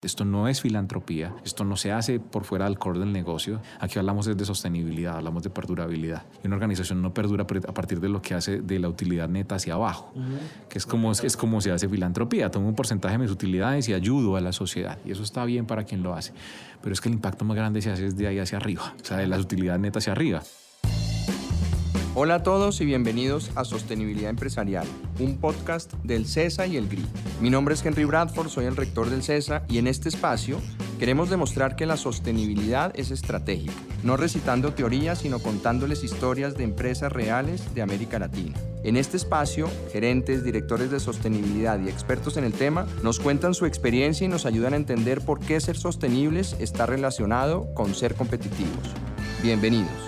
Esto no es filantropía, esto no se hace por fuera del core del negocio. Aquí hablamos de sostenibilidad, hablamos de perdurabilidad. Y una organización no perdura a partir de lo que hace de la utilidad neta hacia abajo, que es como, es como se hace filantropía. Tomo un porcentaje de mis utilidades y ayudo a la sociedad. Y eso está bien para quien lo hace. Pero es que el impacto más grande se hace desde ahí hacia arriba, o sea, de las utilidades netas hacia arriba. Hola a todos y bienvenidos a Sostenibilidad Empresarial, un podcast del CESA y el GRI. Mi nombre es Henry Bradford, soy el rector del CESA y en este espacio queremos demostrar que la sostenibilidad es estratégica, no recitando teorías, sino contándoles historias de empresas reales de América Latina. En este espacio, gerentes, directores de sostenibilidad y expertos en el tema nos cuentan su experiencia y nos ayudan a entender por qué ser sostenibles está relacionado con ser competitivos. Bienvenidos.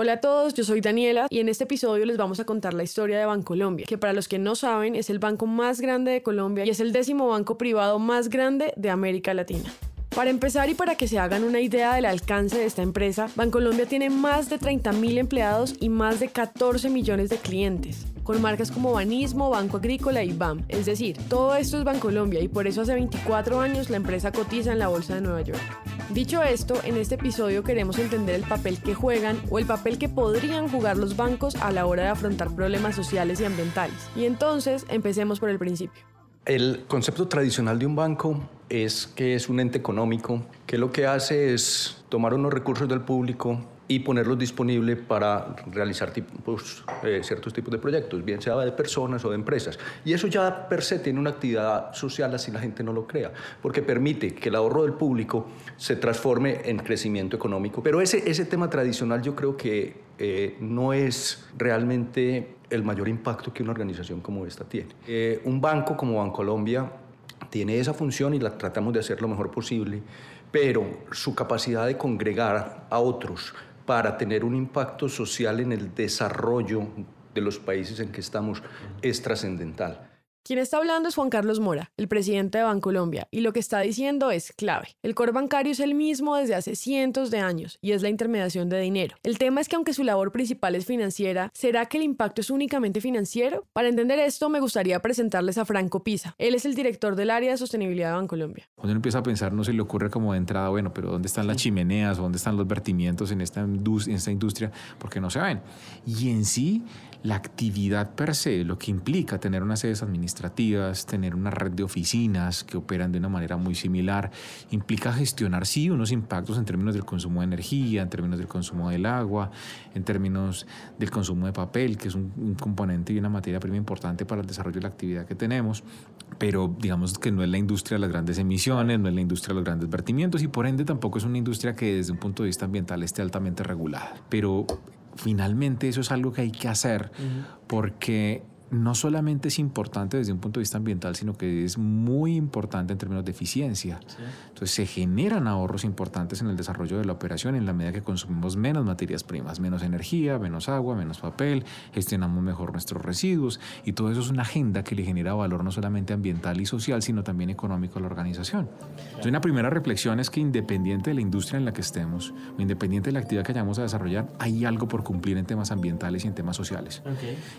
Hola a todos, yo soy Daniela y en este episodio les vamos a contar la historia de Bancolombia, que para los que no saben es el banco más grande de Colombia y es el décimo banco privado más grande de América Latina. Para empezar y para que se hagan una idea del alcance de esta empresa, Bancolombia tiene más de 30.000 empleados y más de 14 millones de clientes con marcas como Banismo, Banco Agrícola y BAM. Es decir, todo esto es Bancolombia y por eso hace 24 años la empresa cotiza en la Bolsa de Nueva York. Dicho esto, en este episodio queremos entender el papel que juegan o el papel que podrían jugar los bancos a la hora de afrontar problemas sociales y ambientales. Y entonces, empecemos por el principio. El concepto tradicional de un banco es que es un ente económico que lo que hace es tomar unos recursos del público, y ponerlos disponibles para realizar tipos, eh, ciertos tipos de proyectos, bien sea de personas o de empresas. Y eso ya per se tiene una actividad social, así la gente no lo crea, porque permite que el ahorro del público se transforme en crecimiento económico. Pero ese, ese tema tradicional yo creo que eh, no es realmente el mayor impacto que una organización como esta tiene. Eh, un banco como Bancolombia tiene esa función y la tratamos de hacer lo mejor posible, pero su capacidad de congregar a otros para tener un impacto social en el desarrollo de los países en que estamos es trascendental. Quien está hablando es Juan Carlos Mora, el presidente de Bancolombia, y lo que está diciendo es clave. El core bancario es el mismo desde hace cientos de años y es la intermediación de dinero. El tema es que aunque su labor principal es financiera, ¿será que el impacto es únicamente financiero? Para entender esto, me gustaría presentarles a Franco Pisa. Él es el director del área de sostenibilidad de Bancolombia. Cuando uno empieza a pensar, no se le ocurre como de entrada, bueno, pero ¿dónde están las chimeneas? ¿Dónde están los vertimientos en esta, en esta industria? Porque no se ven. Y en sí, la actividad per se, lo que implica tener unas sedes administrativas, tener una red de oficinas que operan de una manera muy similar, implica gestionar, sí, unos impactos en términos del consumo de energía, en términos del consumo del agua, en términos del consumo de papel, que es un, componente y una materia prima importante para el desarrollo de la actividad que tenemos, pero digamos que no es la industria de las grandes emisiones, no es la industria de los grandes vertimientos y por ende tampoco es una industria que desde un punto de vista ambiental esté altamente regulada. Pero finalmente eso es algo que hay que hacer porque no solamente es importante desde un punto de vista ambiental, sino que es muy importante en términos de eficiencia. Entonces se generan ahorros importantes en el desarrollo de la operación en la medida que consumimos menos materias primas, menos energía, menos agua, menos papel, gestionamos mejor nuestros residuos y todo eso es una agenda que le genera valor no solamente ambiental y social, sino también económico a la organización. Entonces una primera reflexión es que independiente de la industria en la que estemos, independiente de la actividad que vayamos a desarrollar, hay algo por cumplir en temas ambientales y en temas sociales.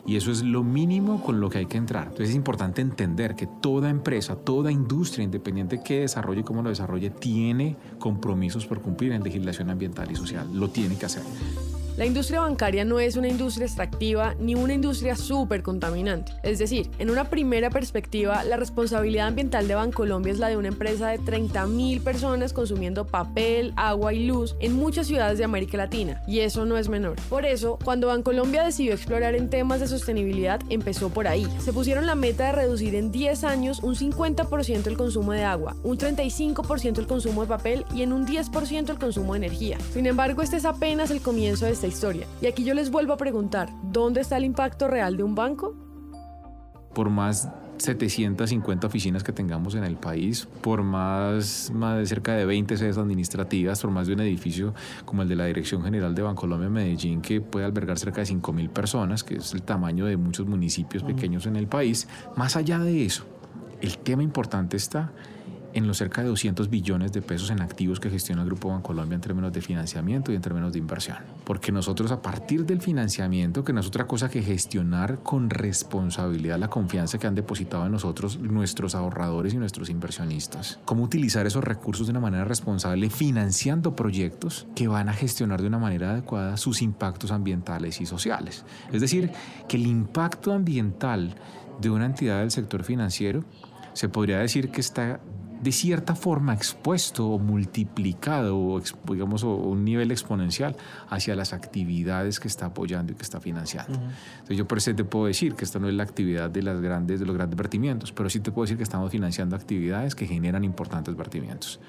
Y eso es lo mínimo con lo que hay que entrar. Entonces es importante entender que toda empresa, toda industria, independiente que desarrolle y cómo lo desarrolle, tiene compromisos por cumplir en legislación ambiental y social. Lo tiene que hacer. La industria bancaria no es una industria extractiva ni una industria súper contaminante. Es decir, en una primera perspectiva, la responsabilidad ambiental de Bancolombia es la de una empresa de 30.000 personas consumiendo papel, agua y luz en muchas ciudades de América Latina, y eso no es menor. Por eso, cuando Bancolombia decidió explorar en temas de sostenibilidad, empezó por ahí. Se pusieron la meta de reducir en 10 años un 50% el consumo de agua, un 35% el consumo de papel y en un 10% el consumo de energía. Sin embargo, este es apenas el comienzo de este historia. Y aquí yo les vuelvo a preguntar, ¿dónde está el impacto real de un banco? Por más 750 oficinas que tengamos en el país, por más, más de cerca de 20 sedes administrativas, por más de un edificio como el de la Dirección General de Bancolombia Medellín, que puede albergar cerca de 5.000 personas, que es el tamaño de muchos municipios pequeños en el país. Más allá de eso, el tema importante está en los cerca de 200 billones de pesos en activos que gestiona el Grupo Bancolombia en términos de financiamiento y en términos de inversión. Porque nosotros a partir del financiamiento, que no es otra cosa que gestionar con responsabilidad la confianza que han depositado en nosotros nuestros ahorradores y nuestros inversionistas, cómo utilizar esos recursos de una manera responsable financiando proyectos que van a gestionar de una manera adecuada sus impactos ambientales y sociales. Es decir, que el impacto ambiental de una entidad del sector financiero se podría decir que está de cierta forma expuesto o multiplicado o digamos un nivel exponencial hacia las actividades que está apoyando y que está financiando. Entonces yo por eso te puedo decir que esta no es la actividad de las grandes de los grandes vertimientos, pero sí te puedo decir que estamos financiando actividades que generan importantes vertimientos.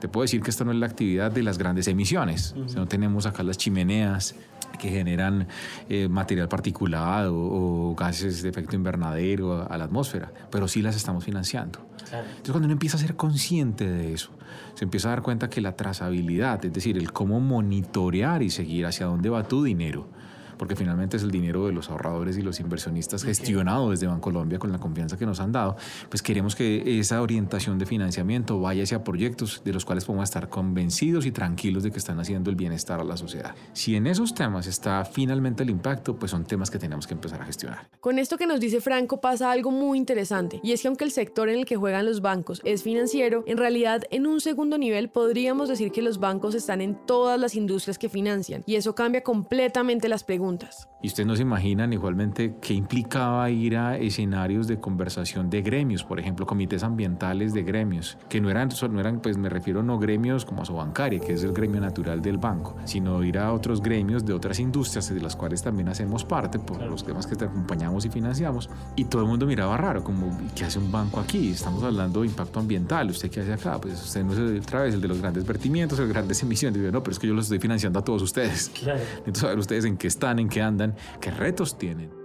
Te puedo decir que esta no es la actividad de las grandes emisiones. no tenemos acá las chimeneas que generan eh, material particulado o, gases de efecto invernadero a, la atmósfera, pero sí las estamos financiando. Entonces cuando uno empieza a ser consciente de eso, se empieza a dar cuenta que la trazabilidad, es decir, el cómo monitorear y seguir hacia dónde va tu dinero, porque finalmente es el dinero de los ahorradores y los inversionistas gestionado desde Bancolombia con la confianza que nos han dado, pues queremos que esa orientación de financiamiento vaya hacia proyectos de los cuales podemos estar convencidos y tranquilos de que están haciendo el bienestar a la sociedad. Si en esos temas está finalmente el impacto, pues son temas que tenemos que empezar a gestionar. Con esto que nos dice Franco pasa algo muy interesante, y es que aunque el sector en el que juegan los bancos es financiero, en realidad en un segundo nivel podríamos decir que los bancos están en todas las industrias que financian, y eso cambia completamente las preguntas y ustedes no se imaginan igualmente qué implicaba ir a escenarios de conversación de gremios, por ejemplo, comités ambientales de gremios, que no eran, no eran pues me refiero no gremios como a Sobancaria, que es el gremio natural del banco, sino ir a otros gremios de otras industrias de las cuales también hacemos parte por los temas que te acompañamos y financiamos. Y todo el mundo miraba raro, como, ¿qué hace un banco aquí? Estamos hablando de impacto ambiental, ¿usted qué hace acá? Pues usted no es otra vez el de los grandes vertimientos, el grandes emisiones. Digo, no, pero es que yo los estoy financiando a todos ustedes. Claro. Entonces, saber ustedes en qué están en qué andan, qué retos tienen.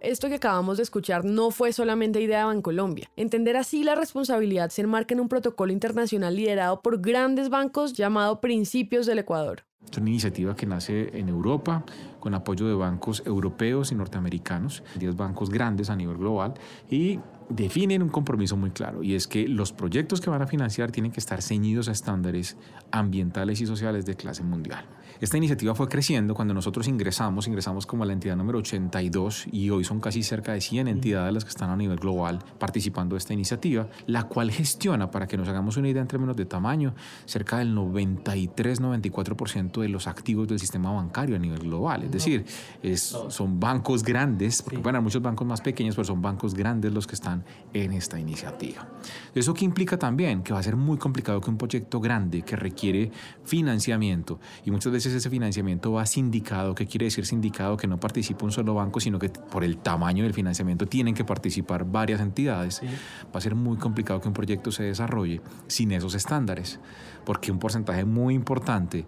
Esto que acabamos de escuchar no fue solamente idea de Bancolombia. Entender así la responsabilidad se enmarca en un protocolo internacional liderado por grandes bancos llamado Principios del Ecuador. Es una iniciativa que nace en Europa con apoyo de bancos europeos y norteamericanos, 10 bancos grandes a nivel global y definen un compromiso muy claro y es que los proyectos que van a financiar tienen que estar ceñidos a estándares ambientales y sociales de clase mundial. Esta iniciativa fue creciendo cuando nosotros ingresamos, ingresamos como a la entidad número 82 y hoy son casi cerca de 100 entidades las que están a nivel global participando de esta iniciativa, la cual gestiona, para que nos hagamos una idea en términos de tamaño, cerca del 93-94% de los activos del sistema bancario a nivel global. Es decir, es, son bancos grandes, porque bueno, hay muchos bancos más pequeños, pero son bancos grandes los que están en esta iniciativa. ¿Eso qué implica también? Que va a ser muy complicado que un proyecto grande que requiere financiamiento y muchas veces ese financiamiento va sindicado. ¿Qué quiere decir sindicado? Que no participa un solo banco, sino que por el tamaño del financiamiento tienen que participar varias entidades. Va a ser muy complicado que un proyecto se desarrolle sin esos estándares, porque un porcentaje muy importante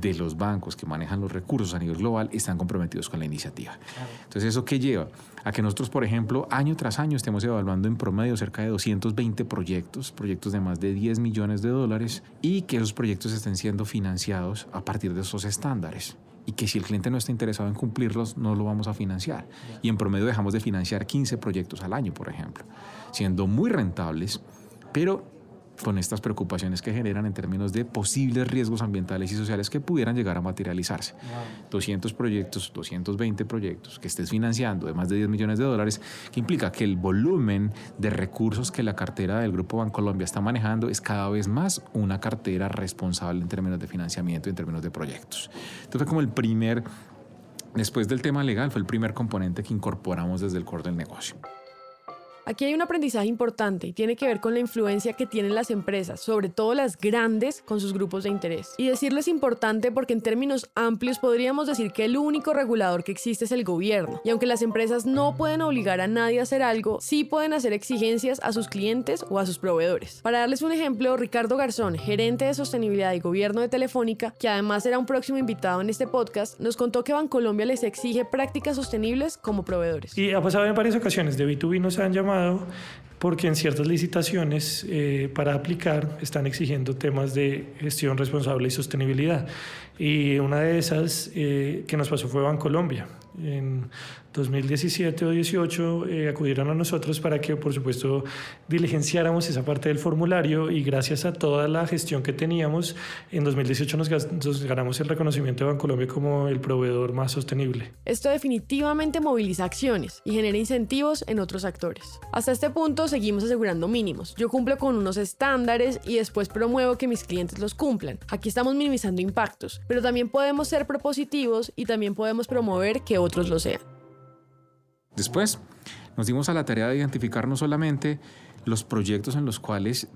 de los bancos que manejan los recursos a nivel global están comprometidos con la iniciativa. Entonces, ¿eso qué lleva? A que nosotros, por ejemplo, año tras año estemos evaluando en promedio cerca de 220 proyectos, proyectos de más de 10 millones de dólares, y que esos proyectos estén siendo financiados a partir de esos estándares y que si el cliente no está interesado en cumplirlos, no lo vamos a financiar. Y en promedio dejamos de financiar 15 proyectos al año, por ejemplo, siendo muy rentables, pero con estas preocupaciones que generan en términos de posibles riesgos ambientales y sociales que pudieran llegar a materializarse. 200 proyectos, 220 proyectos que estés financiando de más de 10 millones de dólares, que implica que el volumen de recursos que la cartera del Grupo Bancolombia está manejando es cada vez más una cartera responsable en términos de financiamiento y en términos de proyectos. Entonces fue como el primer, después del tema legal, fue el primer componente que incorporamos desde el core del negocio. Aquí hay un aprendizaje importante y tiene que ver con la influencia que tienen las empresas, sobre todo las grandes, con sus grupos de interés. Y decirlo es importante porque en términos amplios podríamos decir que el único regulador que existe es el gobierno. Y aunque las empresas no pueden obligar a nadie a hacer algo, sí pueden hacer exigencias a sus clientes o a sus proveedores. Para darles un ejemplo, Ricardo Garzón, gerente de sostenibilidad y gobierno de Telefónica, que además será un próximo invitado en este podcast, nos contó que Bancolombia les exige prácticas sostenibles como proveedores. Y ha pasado en varias ocasiones, de B2B nos han llamado porque en ciertas licitaciones eh, para aplicar están exigiendo temas de gestión responsable y sostenibilidad. Y una de esas eh, que nos pasó fue Bancolombia. En 2017 o 18 eh, acudieron a nosotros para que, por supuesto, diligenciáramos esa parte del formulario y gracias a toda la gestión que teníamos, en 2018 nos, nos ganamos el reconocimiento de Bancolombia como el proveedor más sostenible. Esto definitivamente moviliza acciones y genera incentivos en otros actores. Hasta este punto seguimos asegurando mínimos. Yo cumplo con unos estándares y después promuevo que mis clientes los cumplan. Aquí estamos minimizando impactos, pero también podemos ser propositivos y también podemos promover que otros lo sean. Después nos dimos a la tarea de identificar no solamente los proyectos en los cuales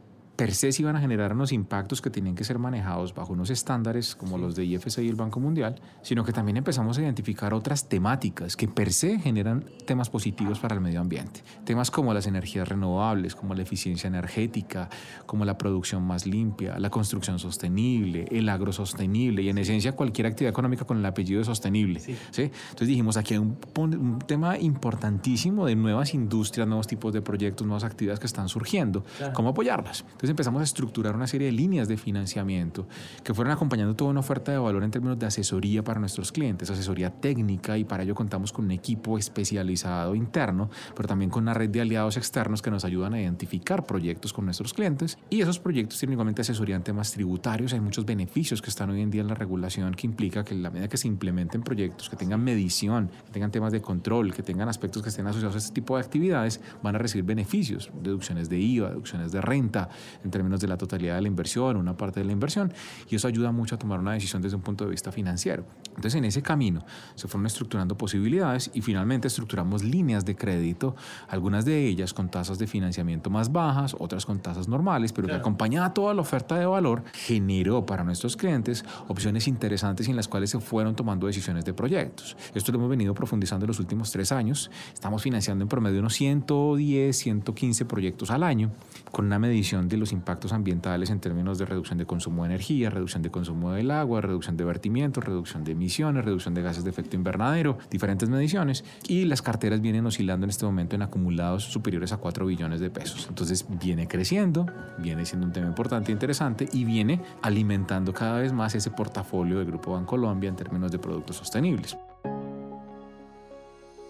per se iban a generar unos impactos que tenían que ser manejados bajo unos estándares como los de IFC y el Banco Mundial, sino que también empezamos a identificar otras temáticas que per se generan temas positivos para el medio ambiente. Temas como las energías renovables, como la eficiencia energética, como la producción más limpia, la construcción sostenible, el agrosostenible y en esencia cualquier actividad económica con el apellido de sostenible. Sí. Entonces dijimos, aquí hay un, un, tema importantísimo de nuevas industrias, nuevos tipos de proyectos, nuevas actividades que están surgiendo. ¿Cómo apoyarlas? Entonces empezamos a estructurar una serie de líneas de financiamiento que fueron acompañando toda una oferta de valor en términos de asesoría para nuestros clientes, asesoría técnica y para ello contamos con un equipo especializado interno, pero también con una red de aliados externos que nos ayudan a identificar proyectos con nuestros clientes y esos proyectos tienen igualmente asesoría en temas tributarios. Hay muchos beneficios que están hoy en día en la regulación que implica que la medida que se implementen proyectos que tengan medición, que tengan temas de control, que tengan aspectos que estén asociados a este tipo de actividades, van a recibir beneficios, deducciones de IVA, deducciones de renta, en términos de la totalidad de la inversión, una parte de la inversión, y eso ayuda mucho a tomar una decisión desde un punto de vista financiero. Entonces, en ese camino se fueron estructurando posibilidades y finalmente estructuramos líneas de crédito, algunas de ellas con tasas de financiamiento más bajas, otras con tasas normales, pero que acompañada toda la oferta de valor, generó para nuestros clientes opciones interesantes en las cuales se fueron tomando decisiones de proyectos. Esto lo hemos venido profundizando en los últimos tres años. Estamos financiando en promedio unos 110, 115 proyectos al año, con una medición de los impactos ambientales en términos de reducción de consumo de energía, reducción de consumo del agua, reducción de vertimientos, reducción de emisiones, reducción de gases de efecto invernadero, diferentes mediciones. Y las carteras vienen oscilando en este momento en acumulados superiores a 4 billones de pesos. Entonces viene creciendo, viene siendo un tema importante e interesante y viene alimentando cada vez más ese portafolio del Grupo Bancolombia en términos de productos sostenibles.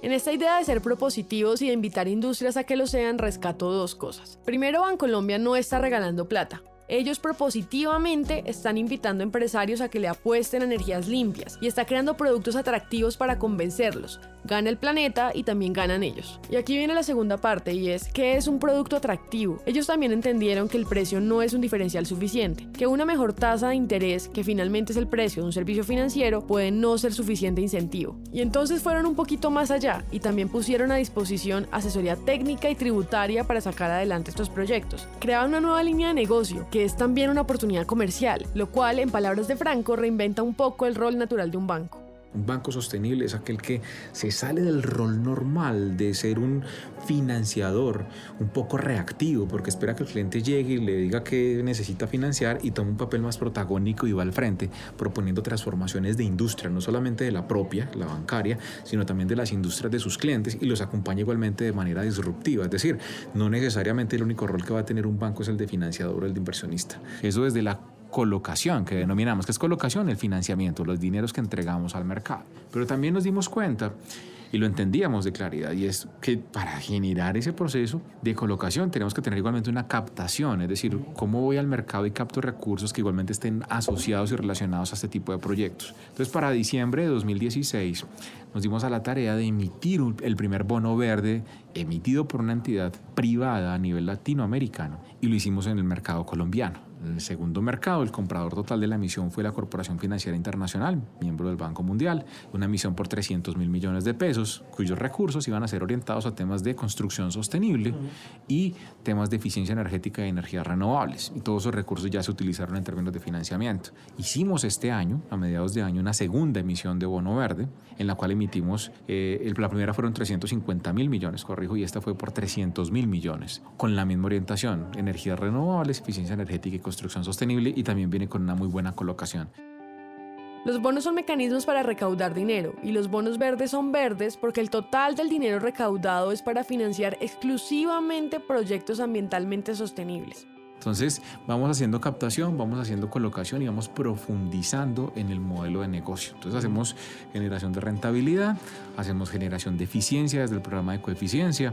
En esta idea de ser propositivos y de invitar industrias a que lo sean, rescato dos cosas. Primero, Bancolombia no está regalando plata. Ellos propositivamente están invitando a empresarios a que le apuesten a energías limpias y está creando productos atractivos para convencerlos, gana el planeta y también ganan ellos. Y aquí viene la segunda parte y es, ¿qué es un producto atractivo? Ellos también entendieron que el precio no es un diferencial suficiente, que una mejor tasa de interés, que finalmente es el precio de un servicio financiero, puede no ser suficiente incentivo. Y entonces fueron un poquito más allá y también pusieron a disposición asesoría técnica y tributaria para sacar adelante estos proyectos. Creaban una nueva línea de negocio, que es también una oportunidad comercial, lo cual, en palabras de Franco, reinventa un poco el rol natural de un banco. Un banco sostenible es aquel que se sale del rol normal de ser un financiador un poco reactivo, porque espera que el cliente llegue y le diga que necesita financiar y toma un papel más protagónico y va al frente, proponiendo transformaciones de industria, no solamente de la propia, la bancaria, sino también de las industrias de sus clientes y los acompaña igualmente de manera disruptiva. Es decir, no necesariamente el único rol que va a tener un banco es el de financiador o el de inversionista. Eso desde la colocación, que denominamos, que es colocación, el financiamiento, los dineros que entregamos al mercado. Pero también nos dimos cuenta y lo entendíamos de claridad, y es que para generar ese proceso de colocación tenemos que tener igualmente una captación, es decir, cómo voy al mercado y capto recursos que igualmente estén asociados y relacionados a este tipo de proyectos. Entonces, para diciembre de 2016 nos dimos a la tarea de emitir el primer bono verde emitido por una entidad privada a nivel latinoamericano, y lo hicimos en el mercado colombiano. En el segundo mercado, el comprador total de la emisión fue la Corporación Financiera Internacional, miembro del Banco Mundial, una emisión por 300 mil millones de pesos, cuyos recursos iban a ser orientados a temas de construcción sostenible y temas de eficiencia energética y energías renovables. Y todos esos recursos ya se utilizaron en términos de financiamiento. Hicimos este año, a mediados de año, una segunda emisión de bono verde, en la cual emitimos, eh, la primera fueron 350 mil millones, corrijo, y esta fue por 300 mil millones, con la misma orientación, energías renovables, eficiencia energética y construcción sostenible y también viene con una muy buena colocación. Los bonos son mecanismos para recaudar dinero y los bonos verdes son verdes porque el total del dinero recaudado es para financiar exclusivamente proyectos ambientalmente sostenibles. Entonces vamos haciendo captación, vamos haciendo colocación y vamos profundizando en el modelo de negocio. Entonces hacemos generación de rentabilidad, hacemos generación de eficiencia desde el programa de coeficiencia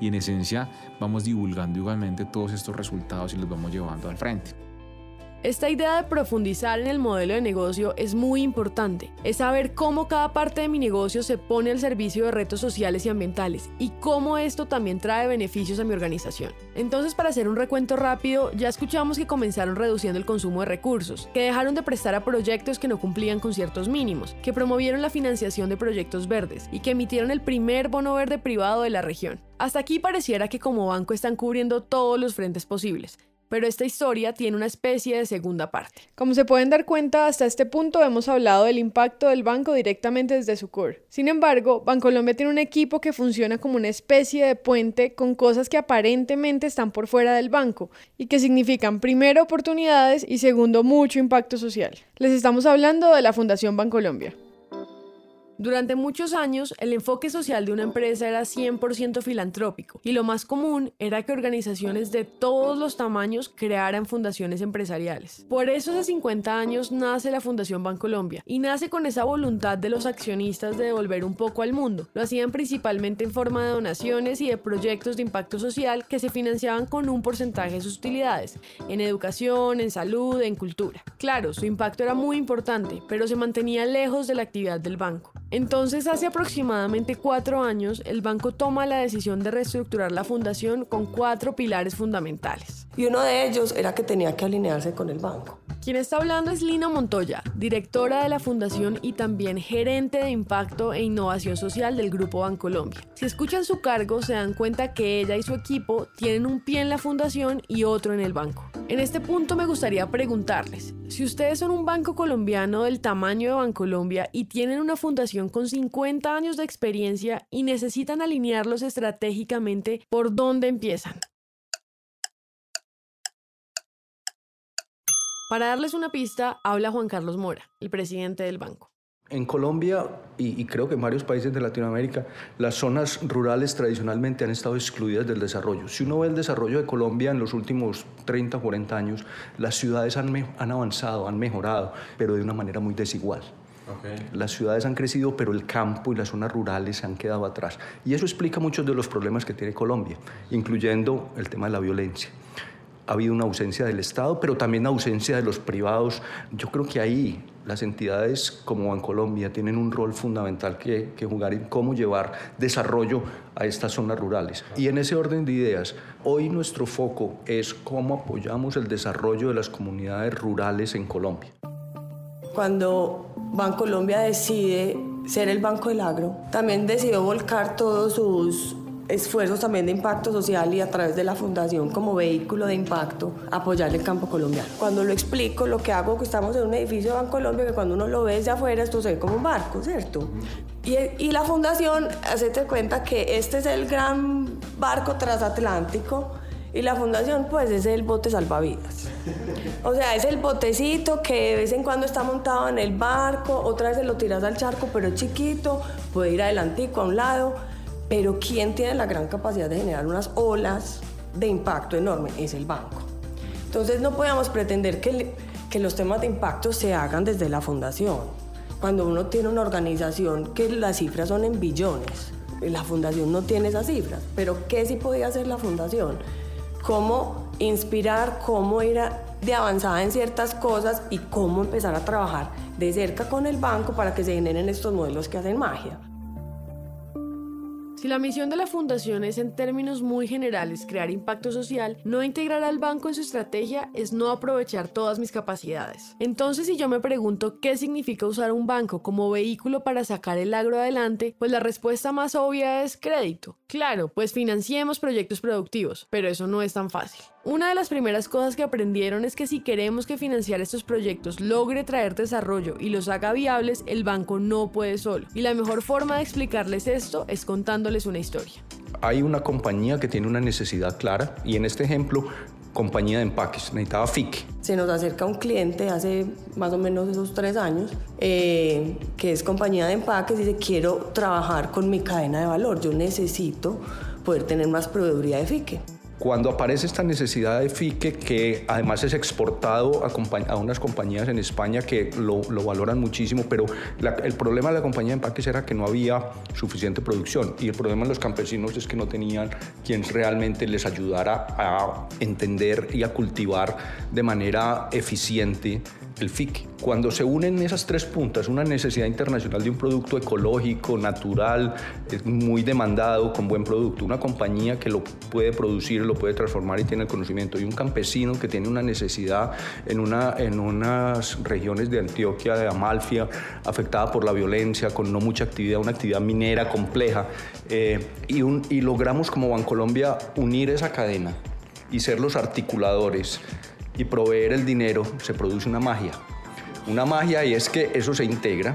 y en esencia vamos divulgando igualmente todos estos resultados y los vamos llevando al frente. Esta idea de profundizar en el modelo de negocio es muy importante. Es saber cómo cada parte de mi negocio se pone al servicio de retos sociales y ambientales y cómo esto también trae beneficios a mi organización. Entonces, para hacer un recuento rápido, ya escuchamos que comenzaron reduciendo el consumo de recursos, que dejaron de prestar a proyectos que no cumplían con ciertos mínimos, que promovieron la financiación de proyectos verdes y que emitieron el primer bono verde privado de la región. Hasta aquí pareciera que como banco están cubriendo todos los frentes posibles, pero esta historia tiene una especie de segunda parte. Como se pueden dar cuenta, hasta este punto hemos hablado del impacto del banco directamente desde su core. Sin embargo, Bancolombia tiene un equipo que funciona como una especie de puente con cosas que aparentemente están por fuera del banco y que significan primero oportunidades y segundo mucho impacto social. Les estamos hablando de la Fundación Bancolombia. Durante muchos años, el enfoque social de una empresa era 100% filantrópico y lo más común era que organizaciones de todos los tamaños crearan fundaciones empresariales. Por eso hace 50 años nace la Fundación Bancolombia y nace con esa voluntad de los accionistas de devolver un poco al mundo. Lo hacían principalmente en forma de donaciones y de proyectos de impacto social que se financiaban con un porcentaje de sus utilidades, en educación, en salud, en cultura. Claro, su impacto era muy importante, pero se mantenía lejos de la actividad del banco. Entonces, hace aproximadamente cuatro años, el banco toma la decisión de reestructurar la fundación con cuatro pilares fundamentales. Y uno de ellos era que tenía que alinearse con el banco. Quien está hablando es Lina Montoya, directora de la fundación y también gerente de impacto e innovación social del Grupo Bancolombia. Si escuchan su cargo, se dan cuenta que ella y su equipo tienen un pie en la fundación y otro en el banco. En este punto me gustaría preguntarles, si ustedes son un banco colombiano del tamaño de Bancolombia y tienen una fundación con 50 años de experiencia y necesitan alinearlos estratégicamente, ¿por dónde empiezan? Para darles una pista, habla Juan Carlos Mora, el presidente del banco. En Colombia y, creo que en varios países de Latinoamérica, las zonas rurales tradicionalmente han estado excluidas del desarrollo. Si uno ve el desarrollo de Colombia en los últimos 30 o 40 años, las ciudades han, han, avanzado, han mejorado, pero de una manera muy desigual. Las ciudades han crecido, pero el campo y las zonas rurales se han quedado atrás. Y eso explica muchos de los problemas que tiene Colombia, incluyendo el tema de la violencia ha habido una ausencia del Estado, pero también ausencia de los privados. Yo creo que ahí las entidades como Bancolombia tienen un rol fundamental que, jugar en cómo llevar desarrollo a estas zonas rurales. Y en ese orden de ideas, hoy nuestro foco es cómo apoyamos el desarrollo de las comunidades rurales en Colombia. Cuando Bancolombia decide ser el Banco del Agro, también decidió volcar todos sus esfuerzos también de impacto social y a través de la fundación como vehículo de impacto apoyar el campo colombiano. Cuando lo explico, lo que hago, que estamos en un edificio de Colombia que cuando uno lo ve desde afuera, esto se ve como un barco, ¿cierto? Y, y la fundación, hacete cuenta que este es el gran barco transatlántico y la fundación pues es el bote salvavidas. O sea, es el botecito que de vez en cuando está montado en el barco, otra vez se lo tiras al charco, pero es chiquito, puede ir adelantico a un lado pero ¿quién tiene la gran capacidad de generar unas olas de impacto enorme? Es el banco. Entonces no podemos pretender que, que los temas de impacto se hagan desde la fundación. Cuando uno tiene una organización que las cifras son en billones, la fundación no tiene esas cifras, pero ¿qué sí podía hacer la fundación? Cómo inspirar, cómo ir de avanzada en ciertas cosas y cómo empezar a trabajar de cerca con el banco para que se generen estos modelos que hacen magia. Si la misión de la fundación es en términos muy generales crear impacto social, no integrar al banco en su estrategia es no aprovechar todas mis capacidades. Entonces, si yo me pregunto qué significa usar un banco como vehículo para sacar el agro adelante, pues la respuesta más obvia es crédito. Claro, pues financiemos proyectos productivos, pero eso no es tan fácil. Una de las primeras cosas que aprendieron es que si queremos que financiar estos proyectos logre traer desarrollo y los haga viables, el banco no puede solo. Y la mejor forma de explicarles esto es contándoles una historia. Hay una compañía que tiene una necesidad clara y en este ejemplo compañía de empaques, necesitaba FIC. se nos acerca un cliente hace más o menos esos tres años, eh, que es compañía de empaques, y dice, quiero trabajar con mi cadena de valor, yo necesito poder tener más proveeduría de FIQUE. Cuando aparece esta necesidad de FIQUE, que además es exportado a, unas compañías en España que lo, valoran muchísimo, pero el problema de la compañía de empaques era que no había suficiente producción y el problema de los campesinos es que no tenían quien realmente les ayudara a entender y a cultivar de manera eficiente el FIC. Cuando se unen esas tres puntas, una necesidad internacional de un producto ecológico, natural, muy demandado, con buen producto, una compañía que lo puede producir, lo puede transformar y tiene el conocimiento, y un campesino que tiene una necesidad en, una, en unas regiones de Antioquia, de Amalfia, afectada por la violencia, con no mucha actividad, una actividad minera compleja, eh, y, y logramos como Bancolombia unir esa cadena y ser los articuladores y proveer el dinero, se produce una magia. Una magia y es que eso se integra.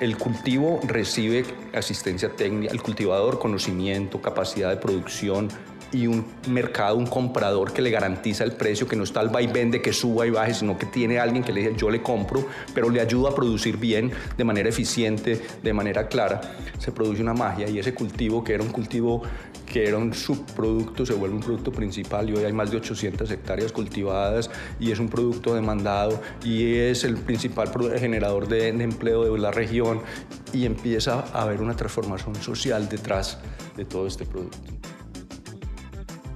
El cultivo recibe asistencia técnica, el cultivador conocimiento, capacidad de producción, y un mercado, un comprador que le garantiza el precio, que no está al vaivén de que suba y baje, sino que tiene alguien que le dice yo le compro, pero le ayuda a producir bien, de manera eficiente, de manera clara, se produce una magia y ese cultivo que era un cultivo que era un subproducto se vuelve un producto principal y hoy hay más de 800 hectáreas cultivadas y es un producto demandado y es el principal generador de, empleo de la región y empieza a haber una transformación social detrás de todo este producto.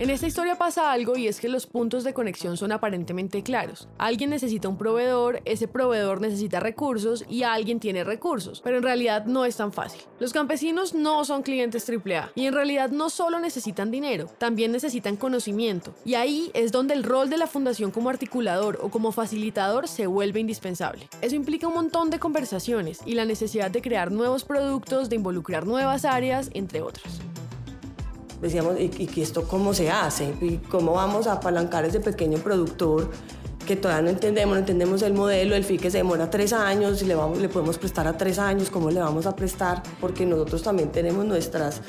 En esta historia pasa algo y es que los puntos de conexión son aparentemente claros. Alguien necesita un proveedor, ese proveedor necesita recursos y alguien tiene recursos, pero en realidad no es tan fácil. Los campesinos no son clientes AAA y en realidad no solo necesitan dinero, también necesitan conocimiento. Y ahí es donde el rol de la fundación como articulador o como facilitador se vuelve indispensable. Eso implica un montón de conversaciones y la necesidad de crear nuevos productos, de involucrar nuevas áreas, entre otros decíamos, ¿y, y esto cómo se hace? ¿Y cómo vamos a apalancar ese pequeño productor que todavía no entendemos, no entendemos el modelo, el FICE se demora tres años, y le, vamos, le podemos prestar a tres años, ¿cómo le vamos a prestar? Porque nosotros también tenemos nuestras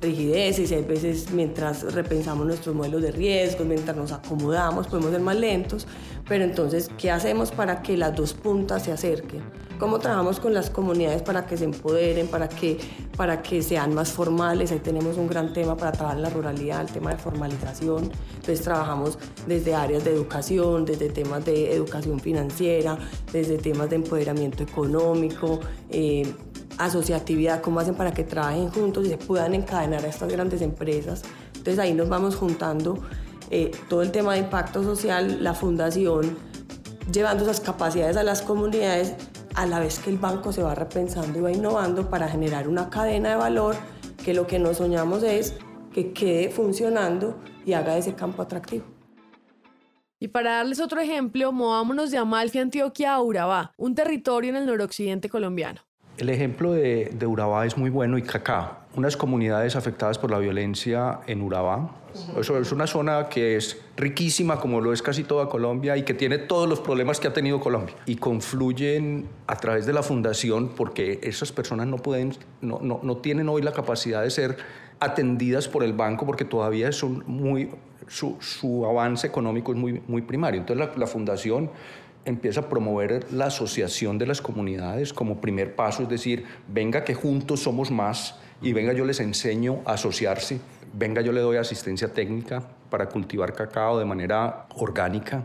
rigideces y hay veces mientras repensamos nuestros modelos de riesgo, mientras nos acomodamos, podemos ser más lentos, pero entonces, ¿qué hacemos para que las dos puntas se acerquen? ¿Cómo trabajamos con las comunidades para que se empoderen, para que, para que sean más formales? Ahí tenemos un gran tema para trabajar la ruralidad, el tema de formalización. Entonces trabajamos desde áreas de educación, desde temas de educación financiera, desde temas de empoderamiento económico, eh, asociatividad, cómo hacen para que trabajen juntos y se puedan encadenar a estas grandes empresas. Entonces ahí nos vamos juntando eh, todo el tema de impacto social, la fundación, llevando esas capacidades a las comunidades a la vez que el banco se va repensando y va innovando para generar una cadena de valor que lo que nos soñamos es que quede funcionando y haga ese campo atractivo. Y para darles otro ejemplo, movámonos de Amalfi, Antioquia a Urabá, un territorio en el noroccidente colombiano. El ejemplo de, de, Urabá es muy bueno y Cacá, unas comunidades afectadas por la violencia en Urabá. Es una zona que es riquísima, como lo es casi toda Colombia, y que tiene todos los problemas que ha tenido Colombia. Y confluyen a través de la fundación, porque esas personas no, pueden, no, no, no tienen hoy la capacidad de ser atendidas por el banco, porque todavía son muy, su, su avance económico es muy, muy primario. Entonces la fundación empieza a promover la asociación de las comunidades como primer paso, es decir, venga que juntos somos más y venga yo les enseño a asociarse, venga yo le doy asistencia técnica para cultivar cacao de manera orgánica,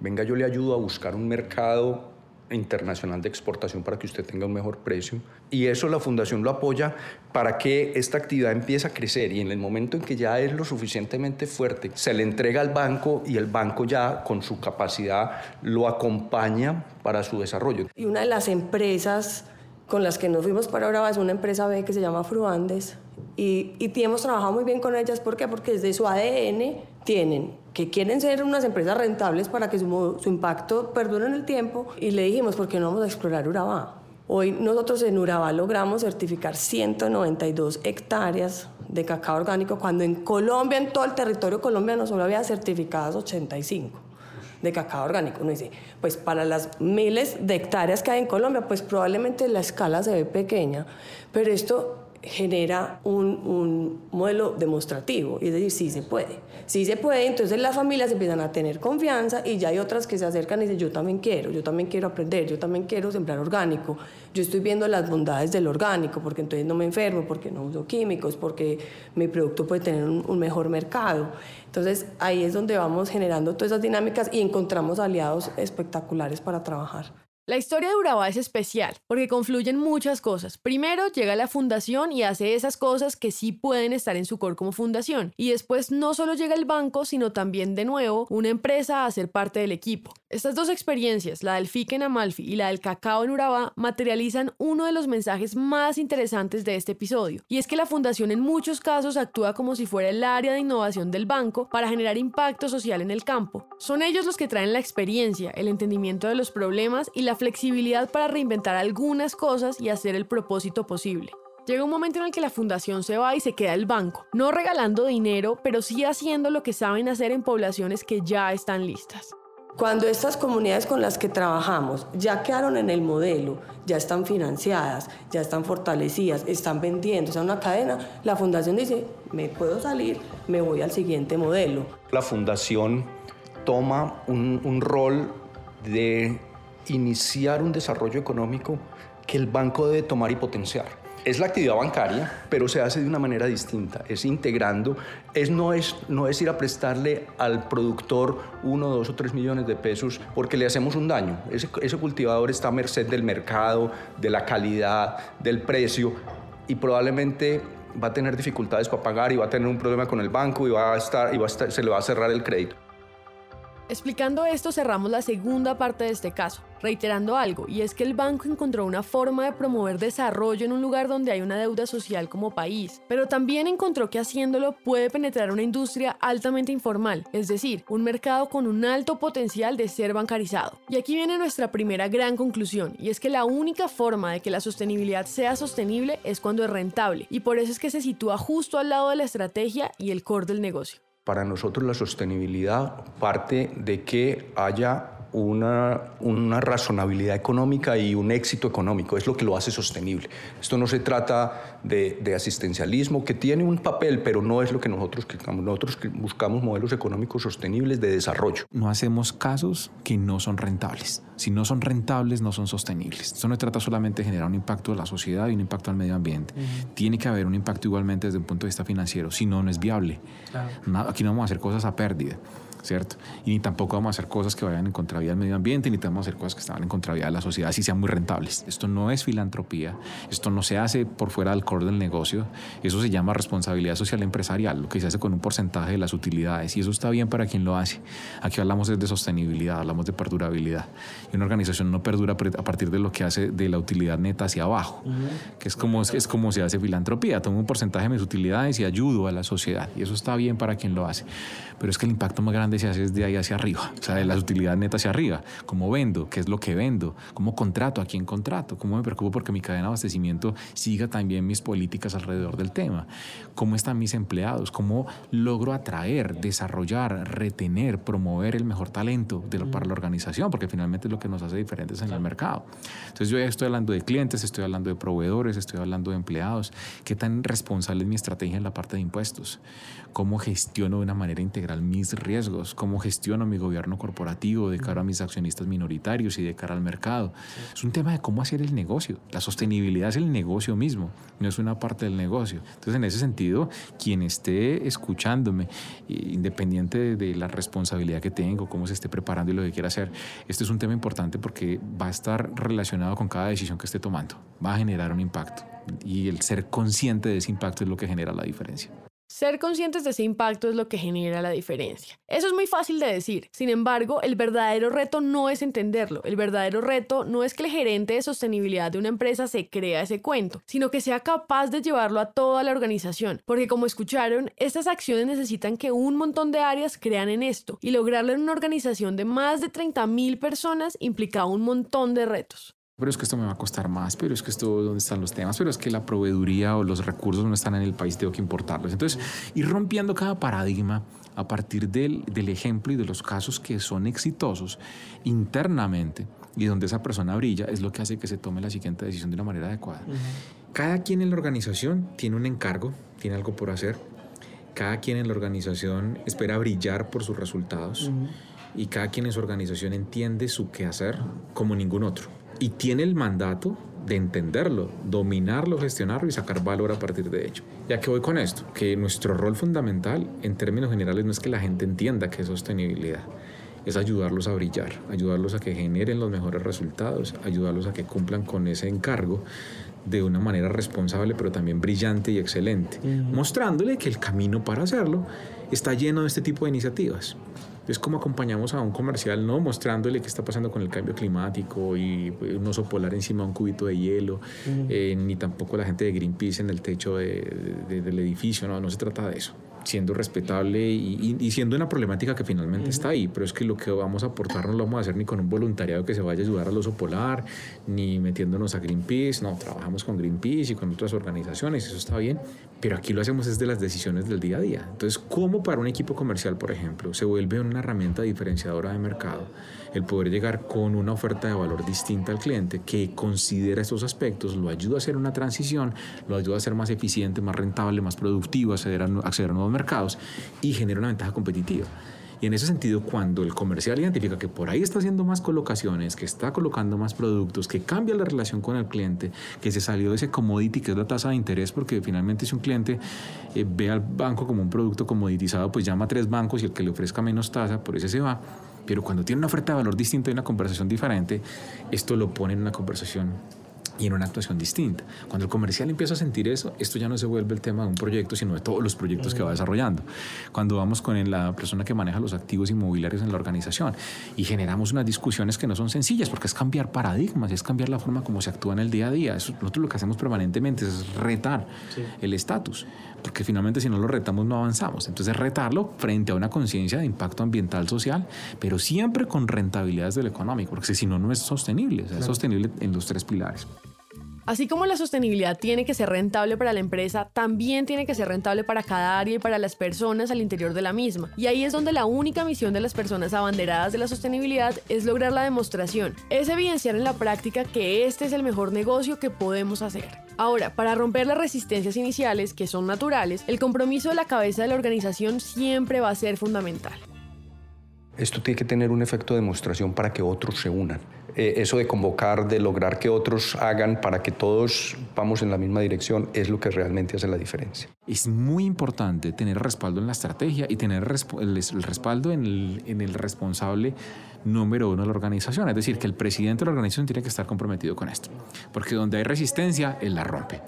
venga yo le ayudo a buscar un mercado internacional de exportación para que usted tenga un mejor precio. Y eso la fundación lo apoya para que esta actividad empiece a crecer y en el momento en que ya es lo suficientemente fuerte, se le entrega al banco y el banco ya con su capacidad lo acompaña para su desarrollo. Y una de las empresas con las que nos fuimos para ahora es una empresa B que se llama Fruandes y, y hemos trabajado muy bien con ellas. ¿Por qué? Porque desde su ADN tienen que quieren ser unas empresas rentables para que su, su impacto perdure en el tiempo y le dijimos, ¿por qué no vamos a explorar Urabá? Hoy nosotros en Urabá logramos certificar 192 hectáreas de cacao orgánico, cuando en Colombia, en todo el territorio colombiano, solo había certificadas 85 de cacao orgánico. Uno dice, pues para las miles de hectáreas que hay en Colombia, pues probablemente la escala se ve pequeña, pero esto genera un, un, modelo demostrativo, es decir, sí se puede, sí se puede, entonces las familias empiezan a tener confianza y ya hay otras que se acercan y dicen, yo también quiero, yo también quiero aprender, yo también quiero sembrar orgánico, yo estoy viendo las bondades del orgánico, porque entonces no me enfermo, porque no uso químicos, porque mi producto puede tener un, un mejor mercado. Entonces ahí es donde vamos generando todas esas dinámicas y encontramos aliados espectaculares para trabajar. La historia de Urabá es especial porque confluyen muchas cosas. Primero llega la fundación y hace esas cosas que sí pueden estar en su core como fundación. Y después no solo llega el banco, sino también de nuevo una empresa a ser parte del equipo. Estas dos experiencias, la del FIC en Amalfi y la del cacao en Urabá, materializan uno de los mensajes más interesantes de este episodio. Y es que la fundación en muchos casos actúa como si fuera el área de innovación del banco para generar impacto social en el campo. Son ellos los que traen la experiencia, el entendimiento de los problemas y la flexibilidad para reinventar algunas cosas y hacer el propósito posible. Llega un momento en el que la fundación se va y se queda el banco, no regalando dinero, pero sí haciendo lo que saben hacer en poblaciones que ya están listas. Cuando estas comunidades con las que trabajamos ya quedaron en el modelo, ya están financiadas, ya están fortalecidas, están vendiendo, o sea, una cadena, la fundación dice, me puedo salir, me voy al siguiente modelo. La fundación toma un, un rol de iniciar un desarrollo económico que el banco debe tomar y potenciar. Es la actividad bancaria, pero se hace de una manera distinta. Es integrando, es no, es no es ir a prestarle al productor uno, dos o tres millones de pesos porque le hacemos un daño. Ese, cultivador está a merced del mercado, de la calidad, del precio y probablemente va a tener dificultades para pagar y va a tener un problema con el banco y, va a estar, y va a se le va a cerrar el crédito. Explicando esto cerramos la segunda parte de este caso, reiterando algo, y es que el banco encontró una forma de promover desarrollo en un lugar donde hay una deuda social como país, pero también encontró que haciéndolo puede penetrar una industria altamente informal, es decir, un mercado con un alto potencial de ser bancarizado. Y aquí viene nuestra primera gran conclusión, y es que la única forma de que la sostenibilidad sea sostenible es cuando es rentable, y por eso es que se sitúa justo al lado de la estrategia y el core del negocio. Para nosotros la sostenibilidad parte de que haya una, una, razonabilidad económica y un éxito económico, es lo que lo hace sostenible. Esto no se trata de, de asistencialismo, que tiene un papel, pero no es lo que nosotros buscamos. Nosotros buscamos modelos económicos sostenibles de desarrollo. No hacemos casos que no son rentables. Si no son rentables, no son sostenibles. Esto no se trata solamente de generar un impacto a la sociedad y un impacto al medio ambiente. Uh -huh. Tiene que haber un impacto igualmente desde un punto de vista financiero, si no, no es viable. Claro. Aquí no vamos a hacer cosas a pérdida. ¿Cierto? Y ni tampoco vamos a hacer cosas que vayan en contravía del medio ambiente, ni vamos a hacer cosas que estaban en contravía de la sociedad, así sean muy rentables. Esto no es filantropía, esto no se hace por fuera del core del negocio, eso se llama responsabilidad social empresarial, lo que se hace con un porcentaje de las utilidades, y eso está bien para quien lo hace. Aquí hablamos de sostenibilidad, hablamos de perdurabilidad, y una organización no perdura a partir de lo que hace de la utilidad neta hacia abajo, uh -huh. que es como, es como se hace filantropía, tomo un porcentaje de mis utilidades y ayudo a la sociedad, y eso está bien para quien lo hace, pero es que el impacto más grande se hace desde ahí hacia arriba, o sea, de las utilidades netas hacia arriba. ¿Cómo vendo? ¿Qué es lo que vendo? ¿Cómo contrato? ¿A quién contrato? ¿Cómo me preocupo porque mi cadena de abastecimiento siga también mis políticas alrededor del tema? ¿Cómo están mis empleados? ¿Cómo logro atraer, desarrollar, retener, promover el mejor talento de lo, para la organización? Porque finalmente es lo que nos hace diferentes en el mercado. Entonces yo ya estoy hablando de clientes, estoy hablando de proveedores, estoy hablando de empleados. ¿Qué tan responsable es mi estrategia en la parte de impuestos? ¿Cómo gestiono de una manera integral mis riesgos? ¿Cómo gestiono mi gobierno corporativo de cara a mis accionistas minoritarios y de cara al mercado? Sí. Es un tema de cómo hacer el negocio. La sostenibilidad es el negocio mismo, no es una parte del negocio. Entonces, en ese sentido, quien esté escuchándome, independiente de, de la responsabilidad que tengo, cómo se esté preparando y lo que quiera hacer, este es un tema importante porque va a estar relacionado con cada decisión que esté tomando. Va a generar un impacto y el ser consciente de ese impacto es lo que genera la diferencia. Ser conscientes de ese impacto es lo que genera la diferencia. Eso es muy fácil de decir. Sin embargo, el verdadero reto no es entenderlo. El verdadero reto no es que el gerente de sostenibilidad de una empresa se crea ese cuento, sino que sea capaz de llevarlo a toda la organización. Porque como escucharon, estas acciones necesitan que un montón de áreas crean en esto y lograrlo en una organización de más de 30.000 personas implica un montón de retos pero es que esto me va a costar más, pero es que esto, ¿dónde están los temas? Pero es que la proveeduría o los recursos no están en el país, tengo que importarlos. Entonces, ir rompiendo cada paradigma a partir del, del ejemplo y de los casos que son exitosos internamente y donde esa persona brilla es lo que hace que se tome la siguiente decisión de una manera adecuada. Cada quien en la organización tiene un encargo, tiene algo por hacer. Cada quien en la organización espera brillar por sus resultados y cada quien en su organización entiende su quehacer como ningún otro. Y tiene el mandato de entenderlo, dominarlo, gestionarlo y sacar valor a partir de ello. Ya que voy con esto, que nuestro rol fundamental en términos generales no es que la gente entienda qué es sostenibilidad, es ayudarlos a brillar, ayudarlos a que generen los mejores resultados, ayudarlos a que cumplan con ese encargo de una manera responsable, pero también brillante y excelente, mostrándole que el camino para hacerlo está lleno de este tipo de iniciativas. Es como acompañamos a un comercial, no mostrándole qué está pasando con el cambio climático y un oso polar encima de un cubito de hielo, eh, ni tampoco la gente de Greenpeace en el techo del edificio, no, no se trata de eso siendo respetable y, siendo una problemática que finalmente está ahí, pero es que lo que vamos a aportar no lo vamos a hacer ni con un voluntariado que se vaya a ayudar al oso polar, ni metiéndonos a Greenpeace, no, trabajamos con Greenpeace y con otras organizaciones, eso está bien, pero aquí lo hacemos desde las decisiones del día a día. Entonces, ¿cómo para un equipo comercial, por ejemplo, se vuelve una herramienta diferenciadora de mercado el poder llegar con una oferta de valor distinta al cliente que considera estos aspectos, lo ayuda a hacer una transición, lo ayuda a ser más eficiente, más rentable, más productivo, acceder a, a nuevos mercados y genera una ventaja competitiva. Y en ese sentido, cuando el comercial identifica que por ahí está haciendo más colocaciones, que está colocando más productos, que cambia la relación con el cliente, que se salió de ese commodity que es la tasa de interés, porque finalmente si un cliente eh, ve al banco como un producto commoditizado, pues llama a tres bancos y el que le ofrezca menos tasa, por ese se va. Pero cuando tiene una oferta de valor distinta y una conversación diferente, esto lo pone en una conversación y en una actuación distinta. Cuando el comercial empieza a sentir eso, esto ya no se vuelve el tema de un proyecto, sino de todos los proyectos que va desarrollando. Cuando vamos con la persona que maneja los activos inmobiliarios en la organización y generamos unas discusiones que no son sencillas, porque es cambiar paradigmas, es cambiar la forma como se actúa en el día a día. Eso, nosotros lo que hacemos permanentemente es retar el estatus, porque finalmente si no lo retamos no avanzamos. Entonces retarlo frente a una conciencia de impacto ambiental, social, pero siempre con rentabilidades del económico, porque si no, no es sostenible, es sostenible en los tres pilares. Así como la sostenibilidad tiene que ser rentable para la empresa, también tiene que ser rentable para cada área y para las personas al interior de la misma. Y ahí es donde la única misión de las personas abanderadas de la sostenibilidad es lograr la demostración, es evidenciar en la práctica que este es el mejor negocio que podemos hacer. Ahora, para romper las resistencias iniciales, que son naturales, el compromiso de la cabeza de la organización siempre va a ser fundamental. Esto tiene que tener un efecto de demostración para que otros se unan. Eh, eso de convocar, de lograr que otros hagan para que todos vamos en la misma dirección, es lo que realmente hace la diferencia. Es muy importante tener respaldo en la estrategia y tener el, respaldo en el, en el responsable número uno de la organización. Es decir, que el presidente de la organización tiene que estar comprometido con esto. Porque donde hay resistencia, él la rompe.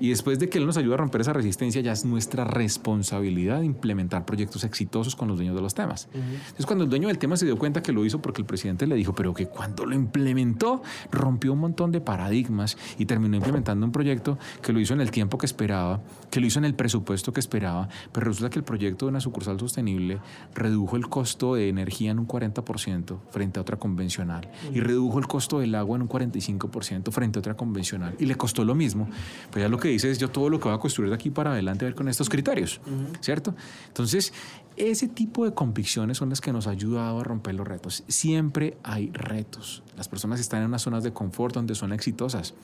Y después de que Él nos ayude a romper esa resistencia, ya es nuestra responsabilidad implementar proyectos exitosos con los dueños de los temas. Entonces, cuando el dueño del tema se dio cuenta que lo hizo porque el presidente le dijo, pero que cuando lo implementó, rompió un montón de paradigmas y terminó implementando un proyecto que lo hizo en el tiempo que esperaba, que lo hizo en el presupuesto que esperaba, pero resulta que el proyecto de una sucursal sostenible redujo el costo de energía en un 40% frente a otra convencional y redujo el costo del agua en un 45% frente a otra convencional y le costó lo mismo, pues ya lo que dice es yo todo lo que voy a construir de aquí para adelante a ver con estos criterios, ¿cierto? Entonces, ese tipo de convicciones son las que nos han ayudado a romper los retos. Siempre hay retos. Las personas están en unas zonas de confort donde son exitosas.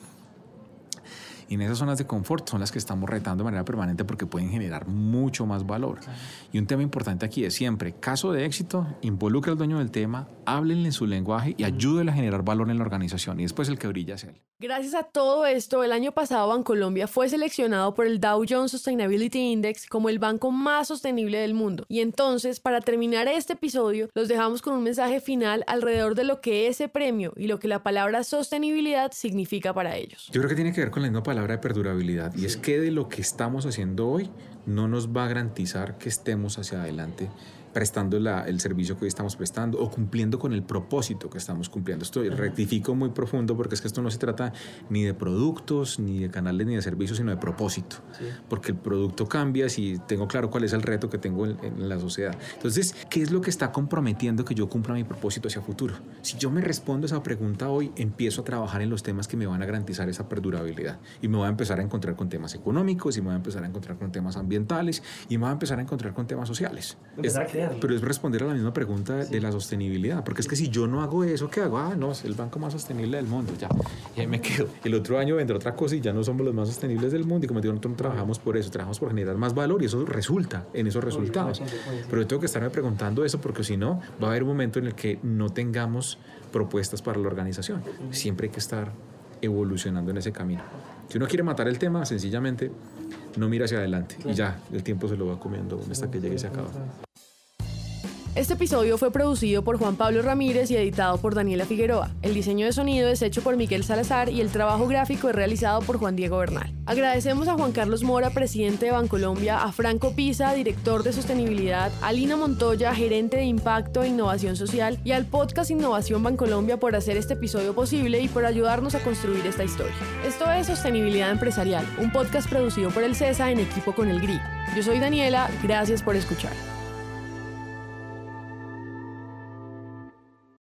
Y en esas zonas de confort son las que estamos retando de manera permanente porque pueden generar mucho más valor. Y un tema importante aquí es siempre, caso de éxito, involucra al dueño del tema, háblenle en su lenguaje y ayúdenle a generar valor en la organización. Y después el que brilla es él. Gracias a todo esto, el año pasado Bancolombia fue seleccionado por el Dow Jones Sustainability Index como el banco más sostenible del mundo. Y entonces, para terminar este episodio, los dejamos con un mensaje final alrededor de lo que ese premio y lo que la palabra sostenibilidad significa para ellos. Yo creo que tiene que ver con la misma palabra de perdurabilidad y es que de lo que estamos haciendo hoy no nos va a garantizar que estemos hacia adelante prestando el servicio que hoy estamos prestando o cumpliendo con el propósito que estamos cumpliendo. Esto rectifico muy profundo porque es que esto no se trata ni de productos, ni de canales, ni de servicios, sino de propósito. Porque el producto cambia si tengo claro cuál es el reto que tengo en, en, la sociedad. Entonces, ¿qué es lo que está comprometiendo que yo cumpla mi propósito hacia futuro? Si yo me respondo a esa pregunta hoy, empiezo a trabajar en los temas que me van a garantizar esa perdurabilidad. Y me voy a empezar a encontrar con temas económicos y me voy a empezar a encontrar con temas ambientales y me voy a empezar a encontrar con temas sociales. Pero es responder a la misma pregunta de la sostenibilidad, porque es que si yo no hago eso, ¿qué hago? Ah, no, es el banco más sostenible del mundo, ya. Y ahí me quedo. El otro año vendrá otra cosa y ya no somos los más sostenibles del mundo. Y como digo, nosotros trabajamos por eso, trabajamos por generar más valor y eso resulta en esos resultados. Pero yo tengo que estarme preguntando eso porque si no, va a haber un momento en el que no tengamos propuestas para la organización. Siempre hay que estar evolucionando en ese camino. Si uno quiere matar el tema, sencillamente no mira hacia adelante y ya el tiempo se lo va comiendo hasta que llegue y se acaba. Este episodio fue producido por Juan Pablo Ramírez y editado por Daniela Figueroa. El diseño de sonido es hecho por Miguel Salazar y el trabajo gráfico es realizado por Juan Diego Bernal. Agradecemos a Juan Carlos Mora, presidente de Bancolombia, a Franco Pisa, director de sostenibilidad, a Lina Montoya, gerente de impacto e innovación social, y al podcast Innovación Bancolombia por hacer este episodio posible y por ayudarnos a construir esta historia. Esto es Sostenibilidad Empresarial, un podcast producido por el CESA en equipo con el GRI. Yo soy Daniela, gracias por escuchar.